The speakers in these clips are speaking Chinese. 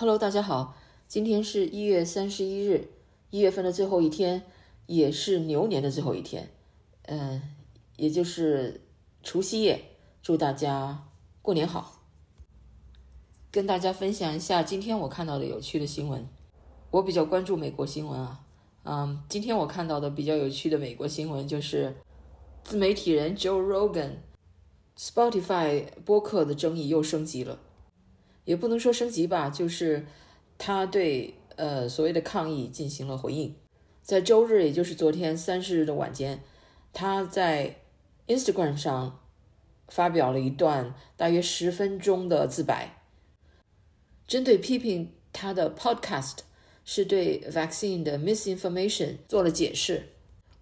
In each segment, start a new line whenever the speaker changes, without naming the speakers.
Hello，大家好，今天是一月三十一日，一月份的最后一天，也是牛年的最后一天，嗯，也就是除夕夜，祝大家过年好。跟大家分享一下今天我看到的有趣的新闻。我比较关注美国新闻啊，嗯，今天我看到的比较有趣的美国新闻就是自媒体人 Joe Rogan，Spotify 播客的争议又升级了。也不能说升级吧，就是他对呃所谓的抗议进行了回应。在周日，也就是昨天三十日的晚间，他在 Instagram 上发表了一段大约十分钟的自白，针对批评他的 Podcast 是对 vaccine 的 misinformation 做了解释。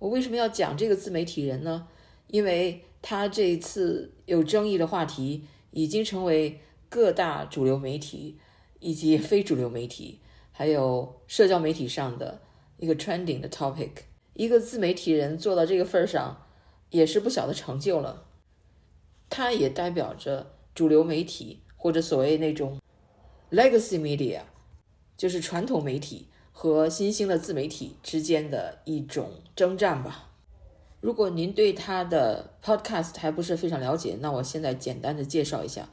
我为什么要讲这个自媒体人呢？因为他这一次有争议的话题已经成为。各大主流媒体以及非主流媒体，还有社交媒体上的一个 trending 的 topic，一个自媒体人做到这个份儿上，也是不小的成就了。它也代表着主流媒体或者所谓那种 legacy media，就是传统媒体和新兴的自媒体之间的一种征战吧。如果您对他的 podcast 还不是非常了解，那我现在简单的介绍一下。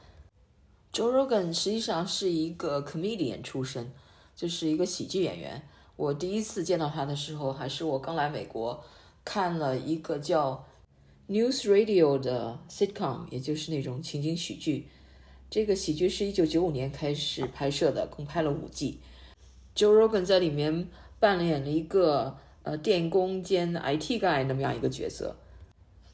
Joe Rogan 实际上是一个 comedian 出身，就是一个喜剧演员。我第一次见到他的时候，还是我刚来美国，看了一个叫 News Radio 的 sitcom，也就是那种情景喜剧。这个喜剧是一九九五年开始拍摄的，共拍了五季。Joe Rogan 在里面扮演了一个呃电工兼 IT guy 那么样一个角色。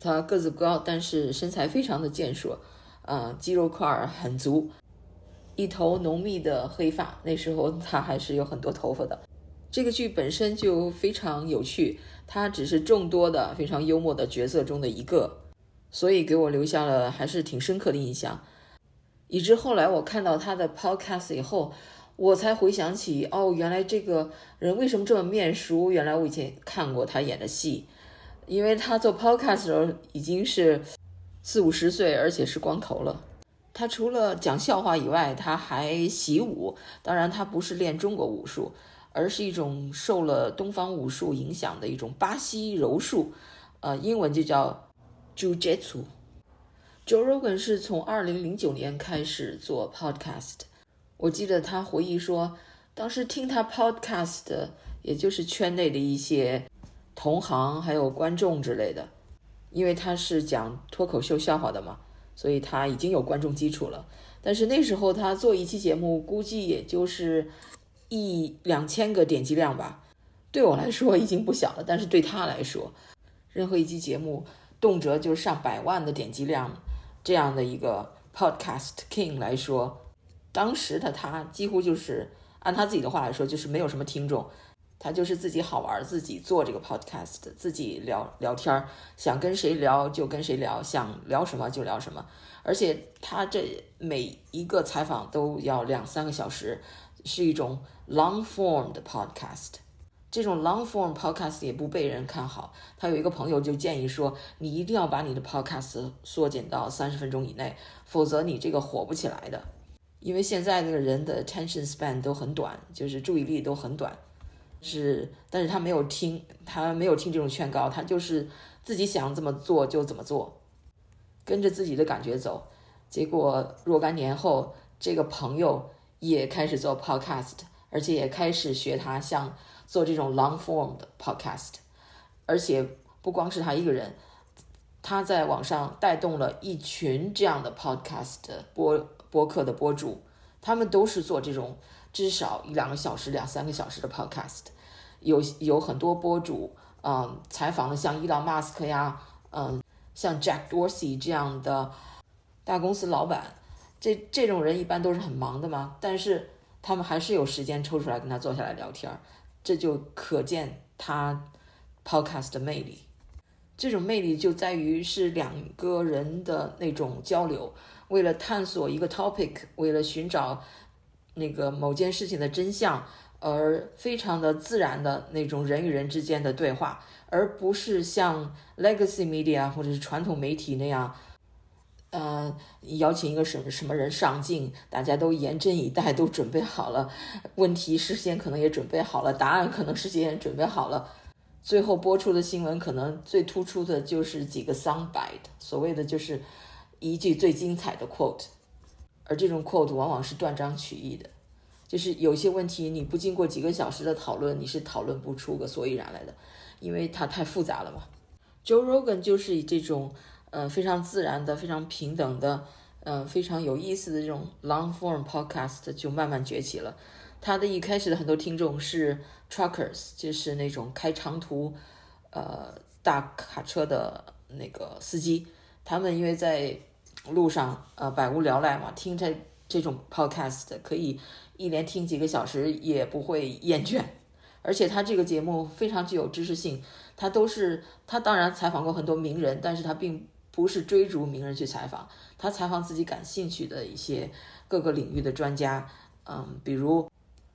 他个子不高，但是身材非常的健硕。啊，肌肉块儿很足，一头浓密的黑发。那时候他还是有很多头发的。这个剧本身就非常有趣，他只是众多的非常幽默的角色中的一个，所以给我留下了还是挺深刻的印象。以至后来我看到他的 podcast 以后，我才回想起，哦，原来这个人为什么这么面熟？原来我以前看过他演的戏，因为他做 podcast 的时候已经是。四五十岁，而且是光头了。他除了讲笑话以外，他还习武。当然，他不是练中国武术，而是一种受了东方武术影响的一种巴西柔术，呃，英文就叫 Jiu-Jitsu。Joe Rogan 是从二零零九年开始做 podcast。我记得他回忆说，当时听他 podcast 的，也就是圈内的一些同行还有观众之类的。因为他是讲脱口秀笑话的嘛，所以他已经有观众基础了。但是那时候他做一期节目，估计也就是一两千个点击量吧。对我来说已经不小了，但是对他来说，任何一期节目动辄就是上百万的点击量，这样的一个 podcast king 来说，当时的他几乎就是按他自己的话来说，就是没有什么听众。他就是自己好玩，自己做这个 podcast，自己聊聊天儿，想跟谁聊就跟谁聊，想聊什么就聊什么。而且他这每一个采访都要两三个小时，是一种 long form 的 podcast。这种 long form podcast 也不被人看好。他有一个朋友就建议说，你一定要把你的 podcast 缩减到三十分钟以内，否则你这个火不起来的。因为现在那个人的 attention span 都很短，就是注意力都很短。是，但是他没有听，他没有听这种劝告，他就是自己想怎么做就怎么做，跟着自己的感觉走。结果若干年后，这个朋友也开始做 podcast，而且也开始学他，像做这种 long form 的 podcast。而且不光是他一个人，他在网上带动了一群这样的 podcast 播播客的播主，他们都是做这种。至少一两个小时、两三个小时的 podcast，有有很多博主，嗯，采访的像伊朗马斯克呀，嗯，像 Jack Dorsey 这样的大公司老板，这这种人一般都是很忙的嘛，但是他们还是有时间抽出来跟他坐下来聊天这就可见他 podcast 的魅力。这种魅力就在于是两个人的那种交流，为了探索一个 topic，为了寻找。那个某件事情的真相，而非常的自然的那种人与人之间的对话，而不是像 legacy media 或者是传统媒体那样，呃，邀请一个什么什么人上镜，大家都严阵以待，都准备好了，问题事先可能也准备好了，答案可能事先也准备好了，最后播出的新闻可能最突出的就是几个 soundbite，所谓的就是一句最精彩的 quote，而这种 quote 往往是断章取义的，就是有些问题你不经过几个小时的讨论，你是讨论不出个所以然来的，因为它太复杂了嘛。Joe Rogan 就是以这种。呃，非常自然的，非常平等的，呃，非常有意思的这种 long form podcast 就慢慢崛起了。他的一开始的很多听众是 truckers，就是那种开长途，呃，大卡车的那个司机。他们因为在路上，呃，百无聊赖嘛，听这这种 podcast 可以一连听几个小时也不会厌倦。而且他这个节目非常具有知识性，他都是他当然采访过很多名人，但是他并。不是追逐名人去采访，他采访自己感兴趣的一些各个领域的专家，嗯，比如，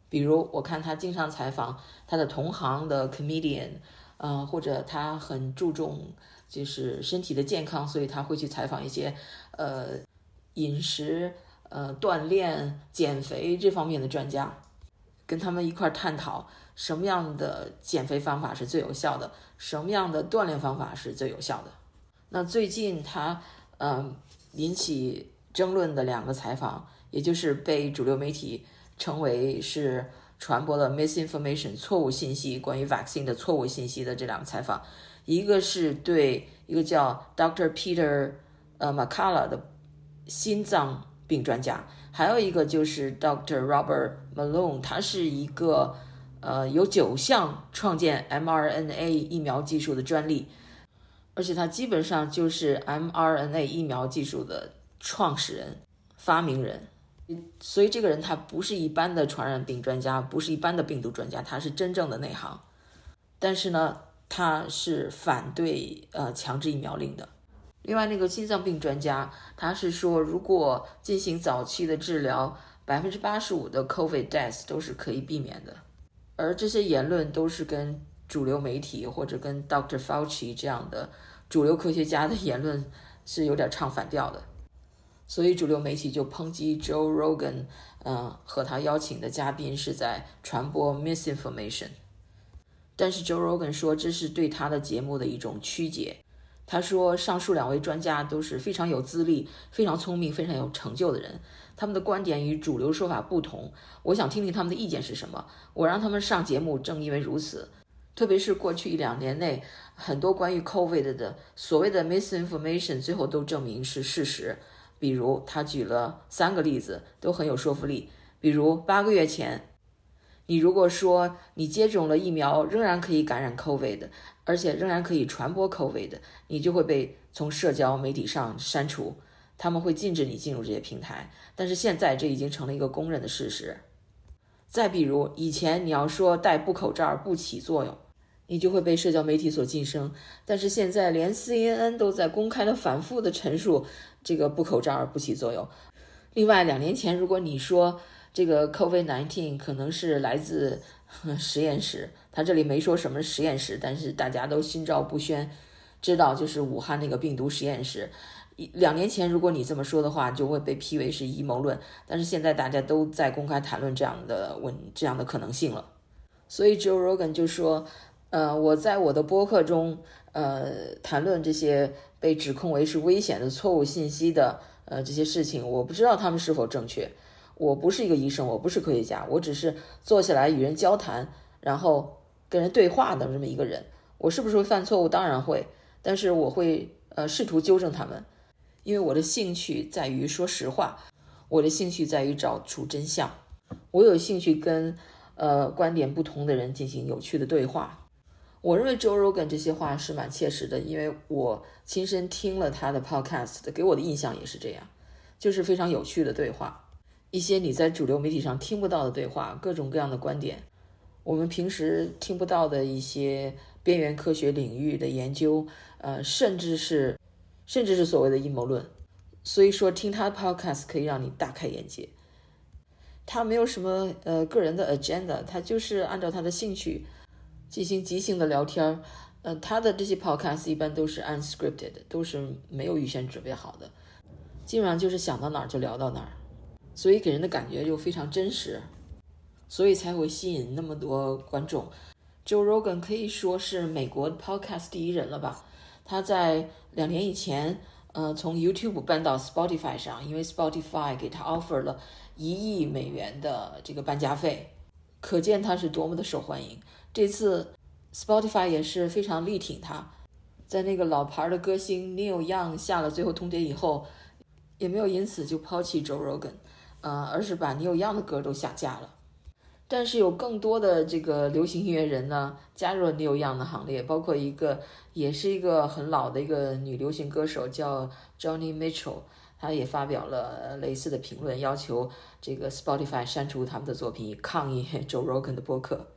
比如我看他经常采访他的同行的 comedian，嗯，或者他很注重就是身体的健康，所以他会去采访一些呃饮食、呃锻炼、减肥这方面的专家，跟他们一块探讨什么样的减肥方法是最有效的，什么样的锻炼方法是最有效的。那最近他，嗯，引起争论的两个采访，也就是被主流媒体称为是传播了 misinformation 错误信息，关于 vaccine 的错误信息的这两个采访，一个是对一个叫 Doctor Peter 呃 McCullough 的心脏病专家，还有一个就是 Doctor Robert Malone，他是一个呃有九项创建 mRNA 疫苗技术的专利。而且他基本上就是 mRNA 疫苗技术的创始人、发明人，所以这个人他不是一般的传染病专家，不是一般的病毒专家，他是真正的内行。但是呢，他是反对呃强制疫苗令的。另外那个心脏病专家，他是说如果进行早期的治疗，百分之八十五的 COVID death 都是可以避免的。而这些言论都是跟。主流媒体或者跟 Dr. Fauci 这样的主流科学家的言论是有点唱反调的，所以主流媒体就抨击 Joe Rogan，嗯，和他邀请的嘉宾是在传播 misinformation。但是 Joe Rogan 说这是对他的节目的一种曲解。他说上述两位专家都是非常有资历、非常聪明、非常有成就的人，他们的观点与主流说法不同。我想听听他们的意见是什么。我让他们上节目，正因为如此。特别是过去一两年内，很多关于 COVID 的所谓的 misinformation，最后都证明是事实。比如，他举了三个例子，都很有说服力。比如，八个月前，你如果说你接种了疫苗，仍然可以感染 COVID，而且仍然可以传播 COVID，你就会被从社交媒体上删除，他们会禁止你进入这些平台。但是现在，这已经成了一个公认的事实。再比如，以前你要说戴布口罩不起作用。你就会被社交媒体所晋升，但是现在连 CNN 都在公开的反复的陈述这个不口罩不起作用。另外，两年前如果你说这个 COVID-19 可能是来自实验室，他这里没说什么实验室，但是大家都心照不宣，知道就是武汉那个病毒实验室。两年前如果你这么说的话，就会被批为是阴谋论。但是现在大家都在公开谈论这样的问这样的可能性了，所以 Joe Rogan 就说。呃，我在我的播客中，呃，谈论这些被指控为是危险的错误信息的，呃，这些事情，我不知道他们是否正确。我不是一个医生，我不是科学家，我只是坐下来与人交谈，然后跟人对话的这么一个人。我是不是会犯错误？当然会，但是我会呃试图纠正他们，因为我的兴趣在于说实话，我的兴趣在于找出真相，我有兴趣跟呃观点不同的人进行有趣的对话。我认为 Joe Rogan 这些话是蛮切实的，因为我亲身听了他的 podcast，给我的印象也是这样，就是非常有趣的对话，一些你在主流媒体上听不到的对话，各种各样的观点，我们平时听不到的一些边缘科学领域的研究，呃，甚至是甚至是所谓的阴谋论，所以说听他的 podcast 可以让你大开眼界。他没有什么呃个人的 agenda，他就是按照他的兴趣。进行即兴的聊天儿，呃，他的这些 podcast 一般都是 unscripted，都是没有预先准备好的。基本上就是想到哪儿就聊到哪儿，所以给人的感觉就非常真实，所以才会吸引那么多观众。Joe Rogan 可以说是美国 Podcast 第一人了吧？他在两年以前，呃，从 YouTube 搬到 Spotify 上，因为 Spotify 给他 offer 了一亿美元的这个搬家费，可见他是多么的受欢迎。这次 Spotify 也是非常力挺他，在那个老牌的歌星 Neil Young 下了最后通牒以后，也没有因此就抛弃 Joe Rogan，呃，而是把 Neil Young 的歌都下架了。但是有更多的这个流行音乐人呢，加入了 Neil Young 的行列，包括一个也是一个很老的一个女流行歌手叫 Johnny Mitchell，她也发表了类似的评论，要求这个 Spotify 删除他们的作品，抗议 Joe Rogan 的播客。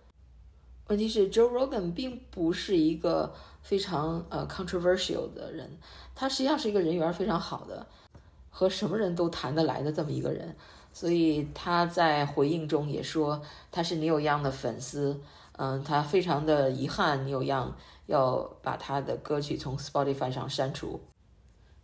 问题是 Joe Rogan 并不是一个非常呃 controversial 的人，他实际上是一个人缘非常好的，和什么人都谈得来的这么一个人。所以他在回应中也说他是 Neil Young 的粉丝，嗯，他非常的遗憾 Neil Young 要把他的歌曲从 Spotify 上删除，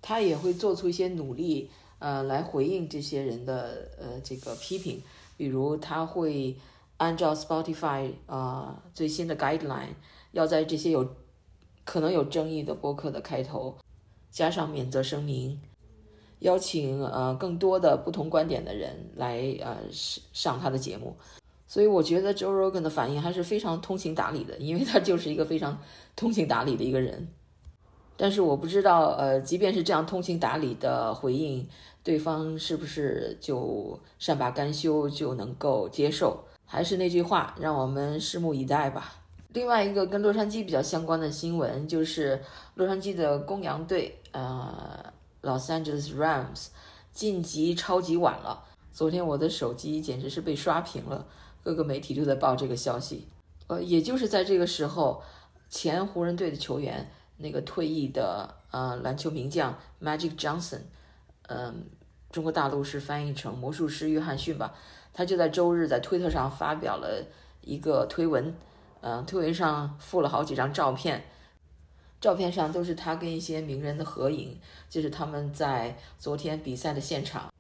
他也会做出一些努力，呃，来回应这些人的呃这个批评，比如他会按照 Spotify 啊最新的 guideline，要在这些有可能有争议的播客的开头加上免责声明。邀请呃更多的不同观点的人来呃上他的节目，所以我觉得 Joe Rogan 的反应还是非常通情达理的，因为他就是一个非常通情达理的一个人。但是我不知道呃，即便是这样通情达理的回应，对方是不是就善罢甘休就能够接受？还是那句话，让我们拭目以待吧。另外一个跟洛杉矶比较相关的新闻就是洛杉矶的公羊队呃。Los Angeles Rams 晋级超级晚了。昨天我的手机简直是被刷屏了，各个媒体都在报这个消息。呃，也就是在这个时候，前湖人队的球员，那个退役的呃篮球名将 Magic Johnson，嗯，中国大陆是翻译成魔术师约翰逊吧，他就在周日在推特上发表了一个推文，嗯，推文上附了好几张照片。照片上都是他跟一些名人的合影，就是他们在昨天比赛的现场，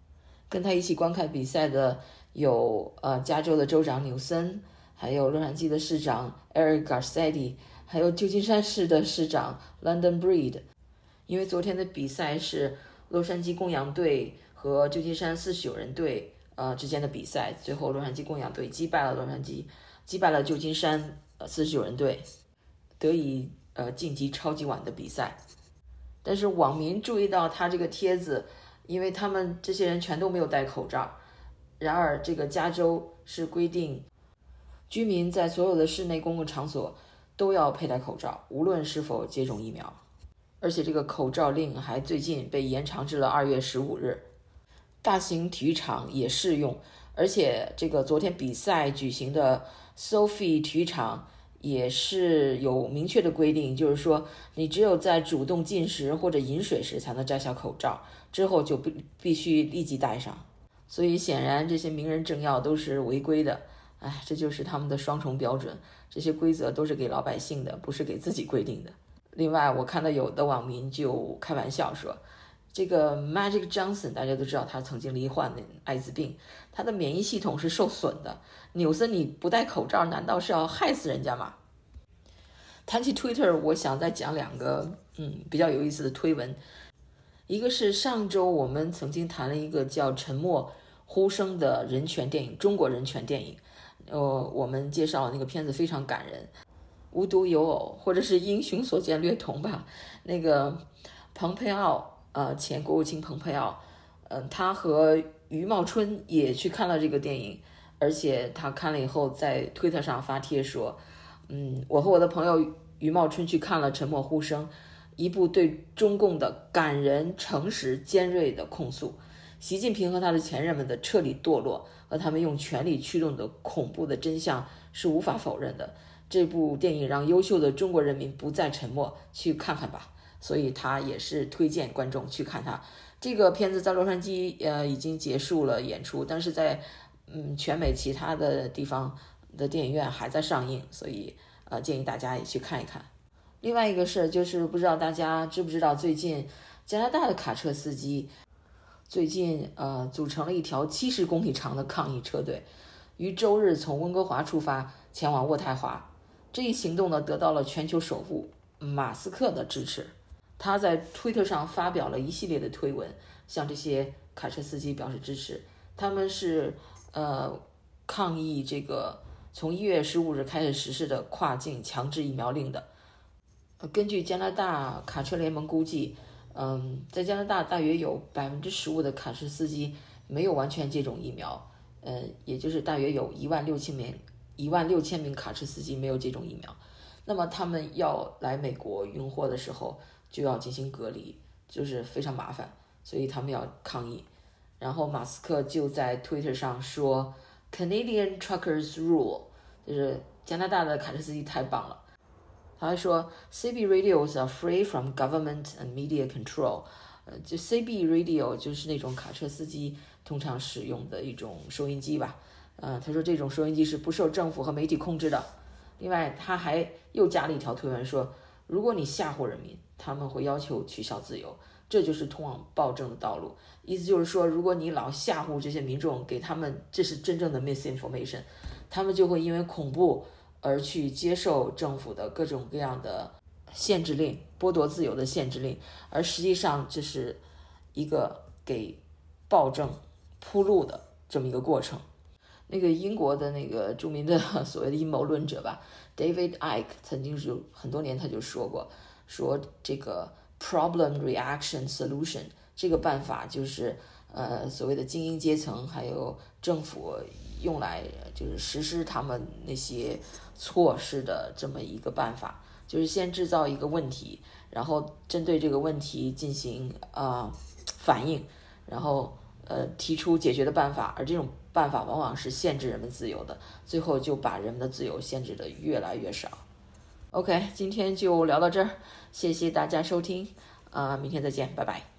跟他一起观看比赛的有呃加州的州长纽森，还有洛杉矶的市长 Eric Garcetti，还有旧金山市的市长 London Breed。因为昨天的比赛是洛杉矶公羊队和旧金山四十九人队呃之间的比赛，最后洛杉矶公羊队击败了洛杉矶，击败了旧金山呃四十九人队，得以。呃，晋级超级碗的比赛，但是网民注意到他这个帖子，因为他们这些人全都没有戴口罩。然而，这个加州是规定，居民在所有的室内公共场所都要佩戴口罩，无论是否接种疫苗。而且，这个口罩令还最近被延长至了二月十五日。大型体育场也适用，而且这个昨天比赛举行的 Sophie 体育场。也是有明确的规定，就是说你只有在主动进食或者饮水时才能摘下口罩，之后就必必须立即戴上。所以显然这些名人政要都是违规的，哎，这就是他们的双重标准。这些规则都是给老百姓的，不是给自己规定的。另外，我看到有的网民就开玩笑说，这个 Magic Johnson 大家都知道他曾经罹患的艾滋病，他的免疫系统是受损的。纽森，你不戴口罩，难道是要害死人家吗？谈起 Twitter，我想再讲两个嗯比较有意思的推文。一个是上周我们曾经谈了一个叫《沉默呼声》的人权电影，中国人权电影。呃，我们介绍那个片子非常感人，无独有偶，或者是英雄所见略同吧。那个蓬佩奥，呃，前国务卿蓬佩奥，嗯，他和余茂春也去看了这个电影。而且他看了以后，在推特上发帖说：“嗯，我和我的朋友余茂春去看了《沉默呼声》，一部对中共的感人、诚实、尖锐的控诉，习近平和他的前任们的彻底堕落和他们用权力驱动的恐怖的真相是无法否认的。这部电影让优秀的中国人民不再沉默，去看看吧。所以他也是推荐观众去看他这个片子。在洛杉矶，呃，已经结束了演出，但是在。嗯，全美其他的地方的电影院还在上映，所以呃建议大家也去看一看。另外一个事儿就是不知道大家知不知道，最近加拿大的卡车司机最近呃组成了一条七十公里长的抗议车队，于周日从温哥华出发前往渥太华。这一行动呢得到了全球首富马斯克的支持，他在推特上发表了一系列的推文，向这些卡车司机表示支持。他们是呃抗议这个从一月十五日开始实施的跨境强制疫苗令的。根据加拿大卡车联盟估计，嗯，在加拿大大约有百分之十五的卡车司机没有完全接种疫苗，嗯，也就是大约有一万六千名一万六千名卡车司机没有接种疫苗。那么他们要来美国运货的时候就要进行隔离，就是非常麻烦，所以他们要抗议。然后马斯克就在 Twitter 上说：“Canadian truckers rule”，就是加拿大的卡车司机太棒了。他还说：“CB radios are free from government and media control。”呃，就 CB radio 就是那种卡车司机通常使用的一种收音机吧。嗯，他说这种收音机是不受政府和媒体控制的。另外，他还又加了一条推文说：“如果你吓唬人民，他们会要求取消自由。”这就是通往暴政的道路。意思就是说，如果你老吓唬这些民众，给他们这是真正的 misinformation，他们就会因为恐怖而去接受政府的各种各样的限制令、剥夺自由的限制令，而实际上这是一个给暴政铺路的这么一个过程。那个英国的那个著名的 所谓的阴谋论者吧，David Ike 曾经是很多年他就说过，说这个。Problem reaction solution 这个办法就是呃所谓的精英阶层还有政府用来就是实施他们那些措施的这么一个办法，就是先制造一个问题，然后针对这个问题进行啊反应，然后呃提出解决的办法，而这种办法往往是限制人们自由的，最后就把人们的自由限制的越来越少。OK，今天就聊到这儿，谢谢大家收听，啊，明天再见，拜拜。